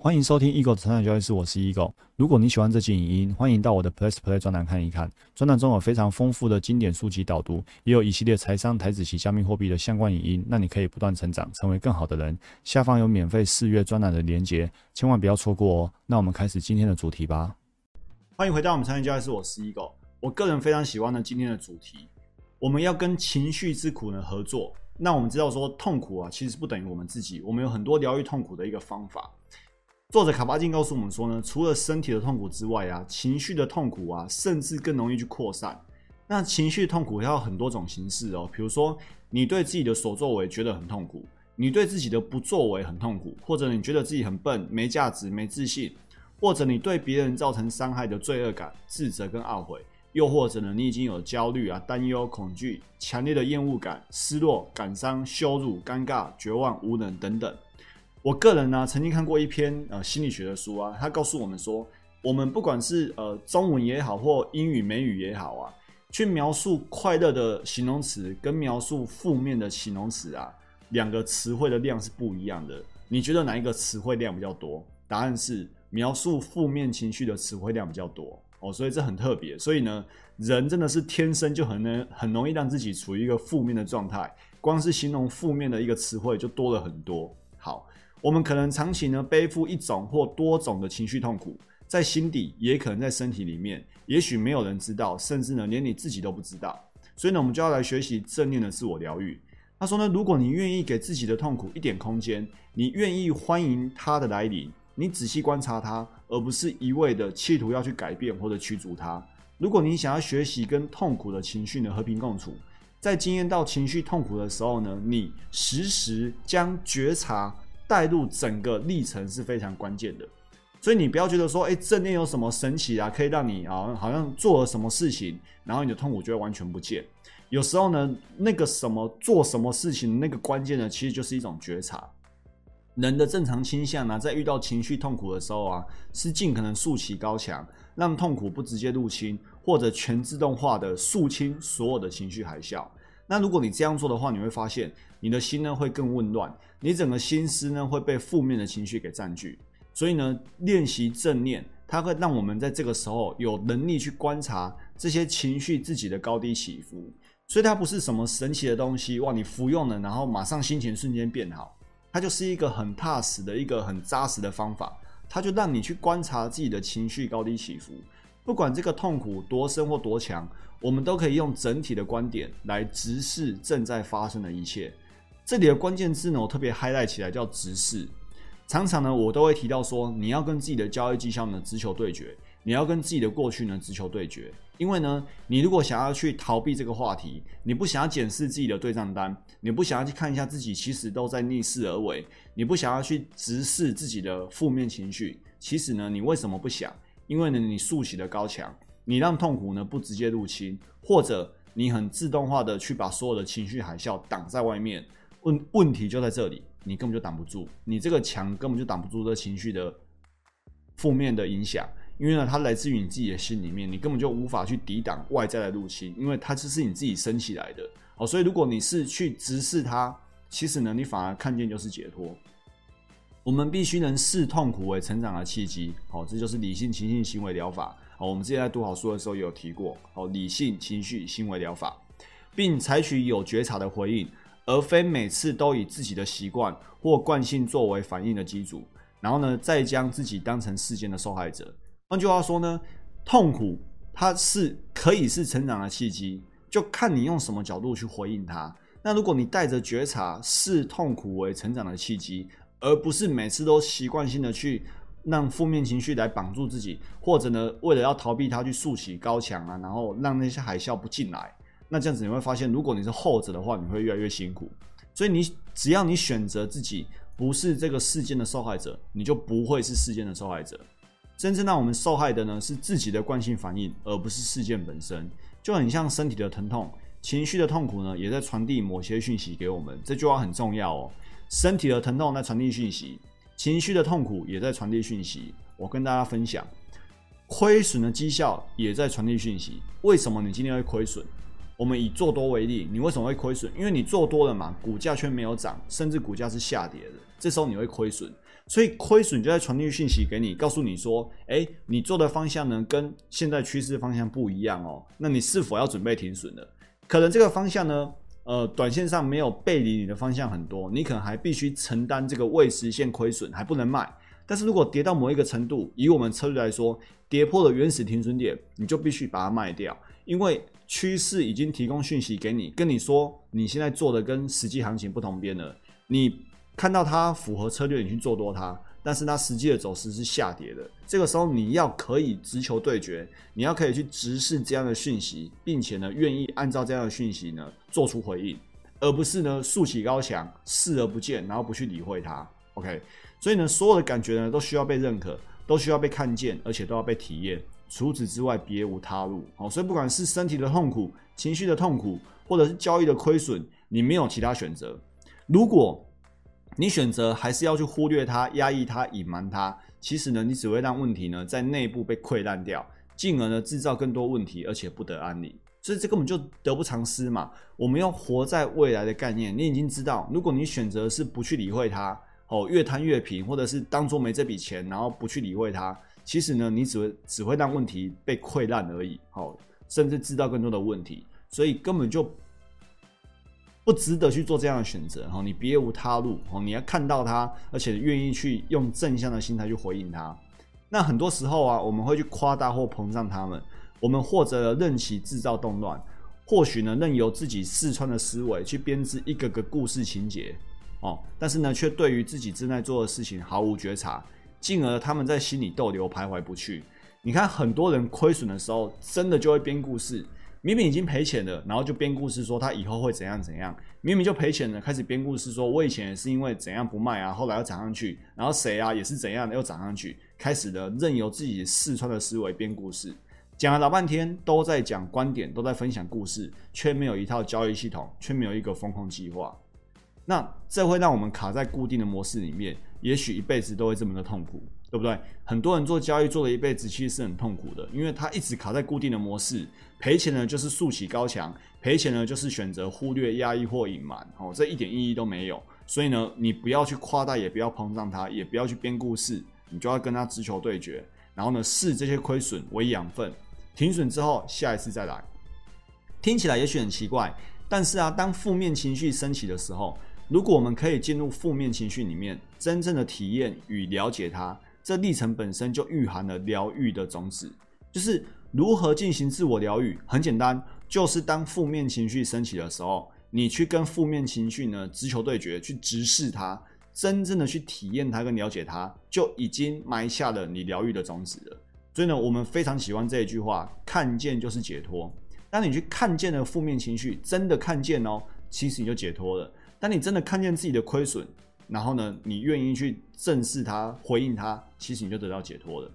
欢迎收听 Eagle 的成长交易室，我是 Eagle。如果你喜欢这期影音，欢迎到我的 Plus Play 专栏看一看。专栏中有非常丰富的经典书籍导读，也有一系列财商、台子及加密货币的相关影音，让你可以不断成长，成为更好的人。下方有免费试阅专栏的连结，千万不要错过哦。那我们开始今天的主题吧。欢迎回到我们成长交易室，我是 Eagle。我个人非常喜欢呢今天的主题，我们要跟情绪之苦呢合作。那我们知道说痛苦啊，其实不等于我们自己，我们有很多疗愈痛苦的一个方法。作者卡巴金告诉我们说呢，除了身体的痛苦之外啊，情绪的痛苦啊，甚至更容易去扩散。那情绪痛苦要很多种形式哦，比如说你对自己的所作为觉得很痛苦，你对自己的不作为很痛苦，或者你觉得自己很笨、没价值、没自信，或者你对别人造成伤害的罪恶感、自责跟懊悔，又或者呢，你已经有焦虑啊、担忧、恐惧、强烈的厌恶感、失落、感伤、羞辱、尴尬、绝望、无能等等。我个人呢，曾经看过一篇呃心理学的书啊，他告诉我们说，我们不管是呃中文也好，或英语美语也好啊，去描述快乐的形容词跟描述负面的形容词啊，两个词汇的量是不一样的。你觉得哪一个词汇量比较多？答案是描述负面情绪的词汇量比较多哦，所以这很特别。所以呢，人真的是天生就很能很容易让自己处于一个负面的状态，光是形容负面的一个词汇就多了很多。好。我们可能长期呢背负一种或多种的情绪痛苦，在心底，也可能在身体里面，也许没有人知道，甚至呢连你自己都不知道。所以呢，我们就要来学习正念的自我疗愈。他说呢，如果你愿意给自己的痛苦一点空间，你愿意欢迎它的来临，你仔细观察它，而不是一味的企图要去改变或者驱逐它。如果你想要学习跟痛苦的情绪呢和平共处，在经验到情绪痛苦的时候呢，你时时将觉察。带入整个历程是非常关键的，所以你不要觉得说，哎，正念有什么神奇啊，可以让你啊，好像做了什么事情，然后你的痛苦就会完全不见。有时候呢，那个什么做什么事情那个关键呢，其实就是一种觉察。人的正常倾向呢，在遇到情绪痛苦的时候啊，是尽可能竖起高墙，让痛苦不直接入侵，或者全自动化的肃清所有的情绪海啸。那如果你这样做的话，你会发现你的心呢会更混乱。你整个心思呢会被负面的情绪给占据，所以呢，练习正念，它会让我们在这个时候有能力去观察这些情绪自己的高低起伏。所以它不是什么神奇的东西，哇！你服用了，然后马上心情瞬间变好，它就是一个很踏实的一个很扎实的方法。它就让你去观察自己的情绪高低起伏，不管这个痛苦多深或多强，我们都可以用整体的观点来直视正在发生的一切。这里的关键字呢，我特别 highlight 起来叫直视。常常呢，我都会提到说，你要跟自己的交易绩效呢直球对决，你要跟自己的过去呢直球对决。因为呢，你如果想要去逃避这个话题，你不想要检视自己的对账单，你不想要去看一下自己其实都在逆势而为，你不想要去直视自己的负面情绪，其实呢，你为什么不想？因为呢，你竖起了高墙，你让痛苦呢不直接入侵，或者你很自动化的去把所有的情绪海啸挡在外面。问问题就在这里，你根本就挡不住，你这个墙根本就挡不住这情绪的负面的影响，因为呢，它来自于你自己的心里面，你根本就无法去抵挡外在的入侵，因为它这是你自己升起来的。好，所以如果你是去直视它，其实呢，你反而看见就是解脱。我们必须能视痛苦为成长的契机。好，这就是理性情绪行为疗法。好，我们之前在读好书的时候也有提过。好，理性情绪行为疗法，并采取有觉察的回应。而非每次都以自己的习惯或惯性作为反应的基础，然后呢，再将自己当成事件的受害者。换句话说呢，痛苦它是可以是成长的契机，就看你用什么角度去回应它。那如果你带着觉察，视痛苦为成长的契机，而不是每次都习惯性的去让负面情绪来绑住自己，或者呢，为了要逃避它去竖起高墙啊，然后让那些海啸不进来。那这样子你会发现，如果你是后者的话，你会越来越辛苦。所以你只要你选择自己不是这个事件的受害者，你就不会是事件的受害者。真正让我们受害的呢，是自己的惯性反应，而不是事件本身。就很像身体的疼痛、情绪的痛苦呢，也在传递某些讯息给我们。这句话很重要哦。身体的疼痛在传递讯息，情绪的痛苦也在传递讯息。我跟大家分享，亏损的绩效也在传递讯息。为什么你今天会亏损？我们以做多为例，你为什么会亏损？因为你做多了嘛，股价却没有涨，甚至股价是下跌的。这时候你会亏损。所以亏损就在传递讯息给你，告诉你说，哎，你做的方向呢跟现在趋势方向不一样哦，那你是否要准备停损了？可能这个方向呢，呃，短线上没有背离你的方向很多，你可能还必须承担这个未实现亏损，还不能卖。但是如果跌到某一个程度，以我们策略来说，跌破了原始停损点，你就必须把它卖掉，因为趋势已经提供讯息给你，跟你说你现在做的跟实际行情不同边了。你看到它符合策略，你去做多它，但是它实际的走势是下跌的。这个时候你要可以直球对决，你要可以去直视这样的讯息，并且呢愿意按照这样的讯息呢做出回应，而不是呢竖起高墙视而不见，然后不去理会它。OK。所以呢，所有的感觉呢，都需要被认可，都需要被看见，而且都要被体验。除此之外，别无他路。好，所以不管是身体的痛苦、情绪的痛苦，或者是交易的亏损，你没有其他选择。如果你选择还是要去忽略它、压抑它、隐瞒它，其实呢，你只会让问题呢在内部被溃烂掉，进而呢制造更多问题，而且不得安宁。所以这根本就得不偿失嘛。我们要活在未来的概念，你已经知道，如果你选择是不去理会它。哦，越摊越平，或者是当做没这笔钱，然后不去理会它，其实呢，你只会只会让问题被溃烂而已。哦，甚至制造更多的问题，所以根本就不值得去做这样的选择。哈，你别无他路。哦，你要看到它，而且愿意去用正向的心态去回应它。那很多时候啊，我们会去夸大或膨胀他们，我们或者任其制造动乱，或许呢，任由自己四川的思维去编织一个个故事情节。哦，但是呢，却对于自己正在做的事情毫无觉察，进而他们在心里逗留徘徊不去。你看，很多人亏损的时候，真的就会编故事，明明已经赔钱了，然后就编故事说他以后会怎样怎样。明明就赔钱了，开始编故事说，我以前是因为怎样不卖啊，后来又涨上去，然后谁啊也是怎样又涨上去，开始的任由自己四川的思维编故事，讲了老半天都在讲观点，都在分享故事，却没有一套交易系统，却没有一个风控计划。那这会让我们卡在固定的模式里面，也许一辈子都会这么的痛苦，对不对？很多人做交易做了一辈子，其实是很痛苦的，因为他一直卡在固定的模式，赔钱呢就是竖起高墙，赔钱呢就是选择忽略、压抑或隐瞒，哦，这一点意义都没有。所以呢，你不要去夸大，也不要膨胀它，也不要去编故事，你就要跟他直球对决，然后呢，视这些亏损为养分，停损之后，下一次再来。听起来也许很奇怪，但是啊，当负面情绪升起的时候。如果我们可以进入负面情绪里面，真正的体验与了解它，这历程本身就蕴含了疗愈的种子。就是如何进行自我疗愈，很简单，就是当负面情绪升起的时候，你去跟负面情绪呢直球对决，去直视它，真正的去体验它跟了解它，就已经埋下了你疗愈的种子了。所以呢，我们非常喜欢这一句话：看见就是解脱。当你去看见了负面情绪，真的看见哦，其实你就解脱了。当你真的看见自己的亏损，然后呢，你愿意去正视它、回应它，其实你就得到解脱了。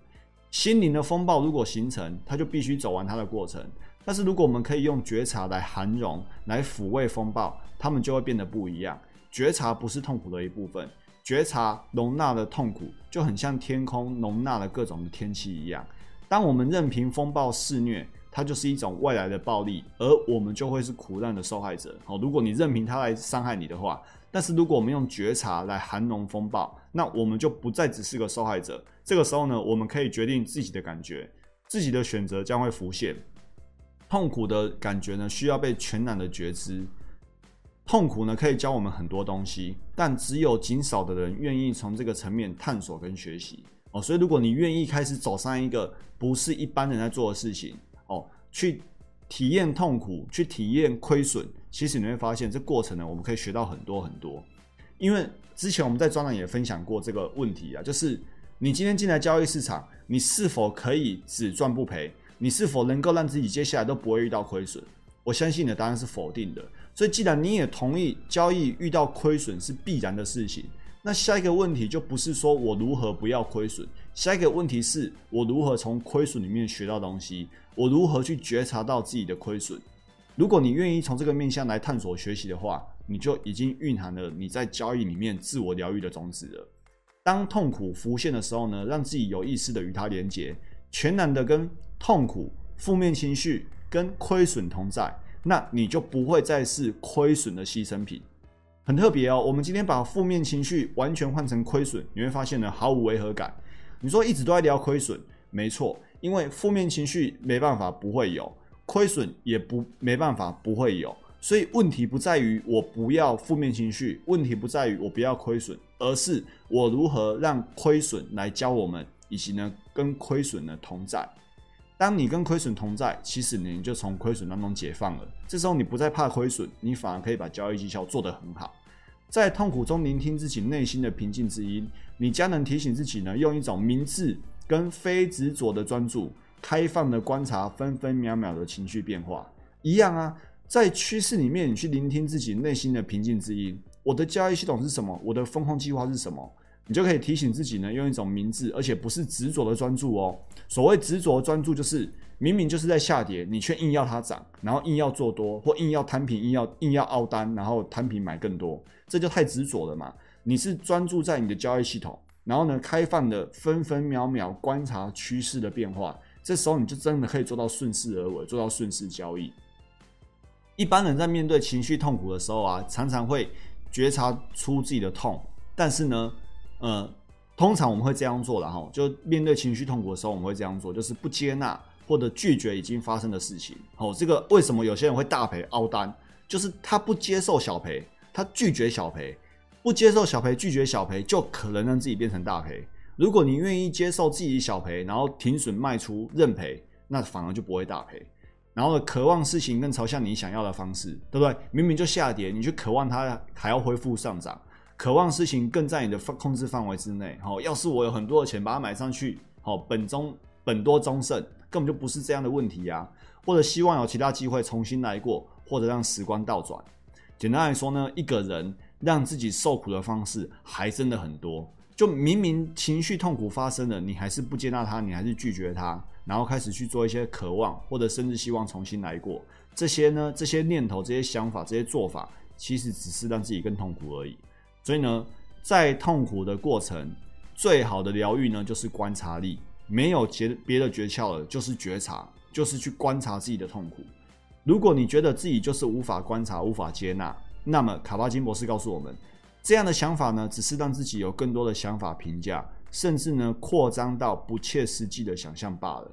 心灵的风暴如果形成，它就必须走完它的过程。但是如果我们可以用觉察来涵容、来抚慰风暴，它们就会变得不一样。觉察不是痛苦的一部分，觉察容纳了痛苦，就很像天空容纳了各种的天气一样。当我们任凭风暴肆虐。它就是一种外来的暴力，而我们就会是苦难的受害者。好，如果你任凭它来伤害你的话，但是如果我们用觉察来涵容风暴，那我们就不再只是个受害者。这个时候呢，我们可以决定自己的感觉，自己的选择将会浮现。痛苦的感觉呢，需要被全然的觉知。痛苦呢，可以教我们很多东西，但只有极少的人愿意从这个层面探索跟学习。哦，所以如果你愿意开始走上一个不是一般人在做的事情。哦，去体验痛苦，去体验亏损，其实你会发现这过程呢，我们可以学到很多很多。因为之前我们在专栏也分享过这个问题啊，就是你今天进来交易市场，你是否可以只赚不赔？你是否能够让自己接下来都不会遇到亏损？我相信你的答案是否定的。所以既然你也同意交易遇到亏损是必然的事情，那下一个问题就不是说我如何不要亏损，下一个问题是我如何从亏损里面学到东西。我如何去觉察到自己的亏损？如果你愿意从这个面向来探索学习的话，你就已经蕴含了你在交易里面自我疗愈的种子了。当痛苦浮现的时候呢，让自己有意识的与它连接，全然的跟痛苦、负面情绪跟亏损同在，那你就不会再是亏损的牺牲品。很特别哦。我们今天把负面情绪完全换成亏损，你会发现呢毫无违和感。你说一直都在聊亏损，没错，因为负面情绪没办法不会有，亏损也不没办法不会有。所以问题不在于我不要负面情绪，问题不在于我不要亏损，而是我如何让亏损来教我们，以及呢跟亏损呢同在。当你跟亏损同在，其实你就从亏损当中解放了。这时候你不再怕亏损，你反而可以把交易绩效做得很好。在痛苦中聆听自己内心的平静之音，你将能提醒自己呢，用一种明智跟非执着的专注，开放的观察分分秒秒的情绪变化。一样啊，在趋势里面，你去聆听自己内心的平静之音。我的交易系统是什么？我的风控计划是什么？你就可以提醒自己呢，用一种明智，而且不是执着的专注哦。所谓执着专注，就是明明就是在下跌，你却硬要它涨，然后硬要做多，或硬要摊平，硬要硬要凹单，然后摊平买更多，这就太执着了嘛。你是专注在你的交易系统，然后呢，开放的分分秒秒观察趋势的变化，这时候你就真的可以做到顺势而为，做到顺势交易。一般人在面对情绪痛苦的时候啊，常常会觉察出自己的痛，但是呢。呃，通常我们会这样做的哈，就面对情绪痛苦的时候，我们会这样做，就是不接纳或者拒绝已经发生的事情。好，这个为什么有些人会大赔凹单？就是他不接受小赔，他拒绝小赔，不接受小赔，拒绝小赔，就可能让自己变成大赔。如果你愿意接受自己小赔，然后停损卖出认赔，那反而就不会大赔。然后，渴望事情更朝向你想要的方式，对不对？明明就下跌，你去渴望它还要恢复上涨。渴望事情更在你的控制范围之内。好，要是我有很多的钱把它买上去，好，本中本多中胜，根本就不是这样的问题呀。或者希望有其他机会重新来过，或者让时光倒转。简单来说呢，一个人让自己受苦的方式还真的很多。就明明情绪痛苦发生了，你还是不接纳它，你还是拒绝它，然后开始去做一些渴望，或者甚至希望重新来过。这些呢，这些念头、这些想法、这些做法，其实只是让自己更痛苦而已。所以呢，在痛苦的过程，最好的疗愈呢，就是观察力。没有别别的诀窍了，就是觉察，就是去观察自己的痛苦。如果你觉得自己就是无法观察、无法接纳，那么卡巴金博士告诉我们，这样的想法呢，只是让自己有更多的想法评价，甚至呢，扩张到不切实际的想象罢了。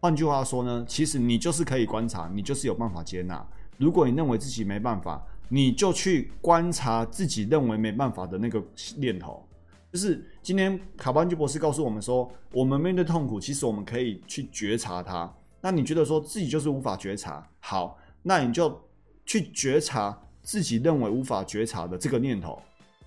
换句话说呢，其实你就是可以观察，你就是有办法接纳。如果你认为自己没办法，你就去观察自己认为没办法的那个念头，就是今天卡巴金博士告诉我们说，我们面对痛苦，其实我们可以去觉察它。那你觉得说自己就是无法觉察，好，那你就去觉察自己认为无法觉察的这个念头。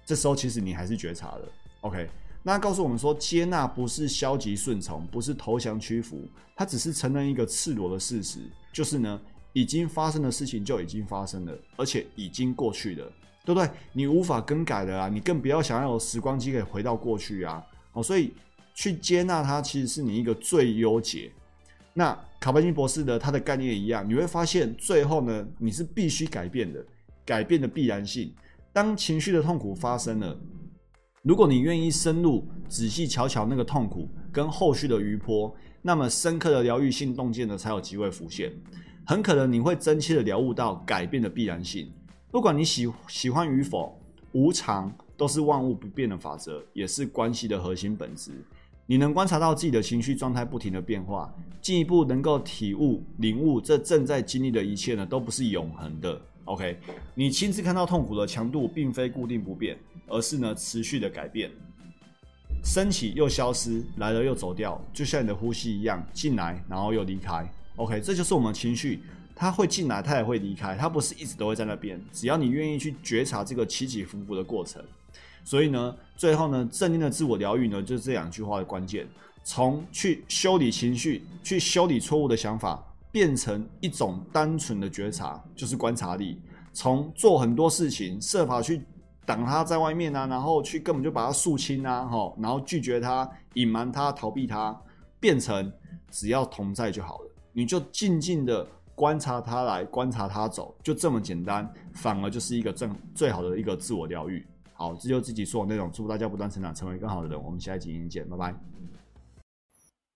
这时候其实你还是觉察的，OK？那告诉我们说，接纳不是消极顺从，不是投降屈服，它只是承认一个赤裸的事实，就是呢。已经发生的事情就已经发生了，而且已经过去了，对不对？你无法更改的啊，你更不要想要有时光机可以回到过去啊。哦，所以去接纳它，其实是你一个最优解。那卡巴金博士的他的概念一样，你会发现最后呢，你是必须改变的，改变的必然性。当情绪的痛苦发生了，如果你愿意深入仔细瞧瞧那个痛苦跟后续的余波，那么深刻的疗愈性洞见呢，才有机会浮现。很可能你会真切的了悟到改变的必然性，不管你喜喜欢与否，无常都是万物不变的法则，也是关系的核心本质。你能观察到自己的情绪状态不停的变化，进一步能够体悟领悟这正在经历的一切呢，都不是永恒的。OK，你亲自看到痛苦的强度并非固定不变，而是呢持续的改变，升起又消失，来了又走掉，就像你的呼吸一样，进来然后又离开。OK，这就是我们情绪，它会进来，它也会离开，它不是一直都会在那边。只要你愿意去觉察这个起起伏伏的过程，所以呢，最后呢，正念的自我疗愈呢，就是这两句话的关键：从去修理情绪，去修理错误的想法，变成一种单纯的觉察，就是观察力；从做很多事情，设法去挡它在外面啊，然后去根本就把它肃清啊，哈，然后拒绝它、隐瞒它、逃避它，变成只要同在就好了。你就静静的观察他来，观察他走，就这么简单，反而就是一个正最好的一个自我疗愈。好，这就自己说的内容，祝大家不断成长，成为更好的人。我们下一集影见，拜拜。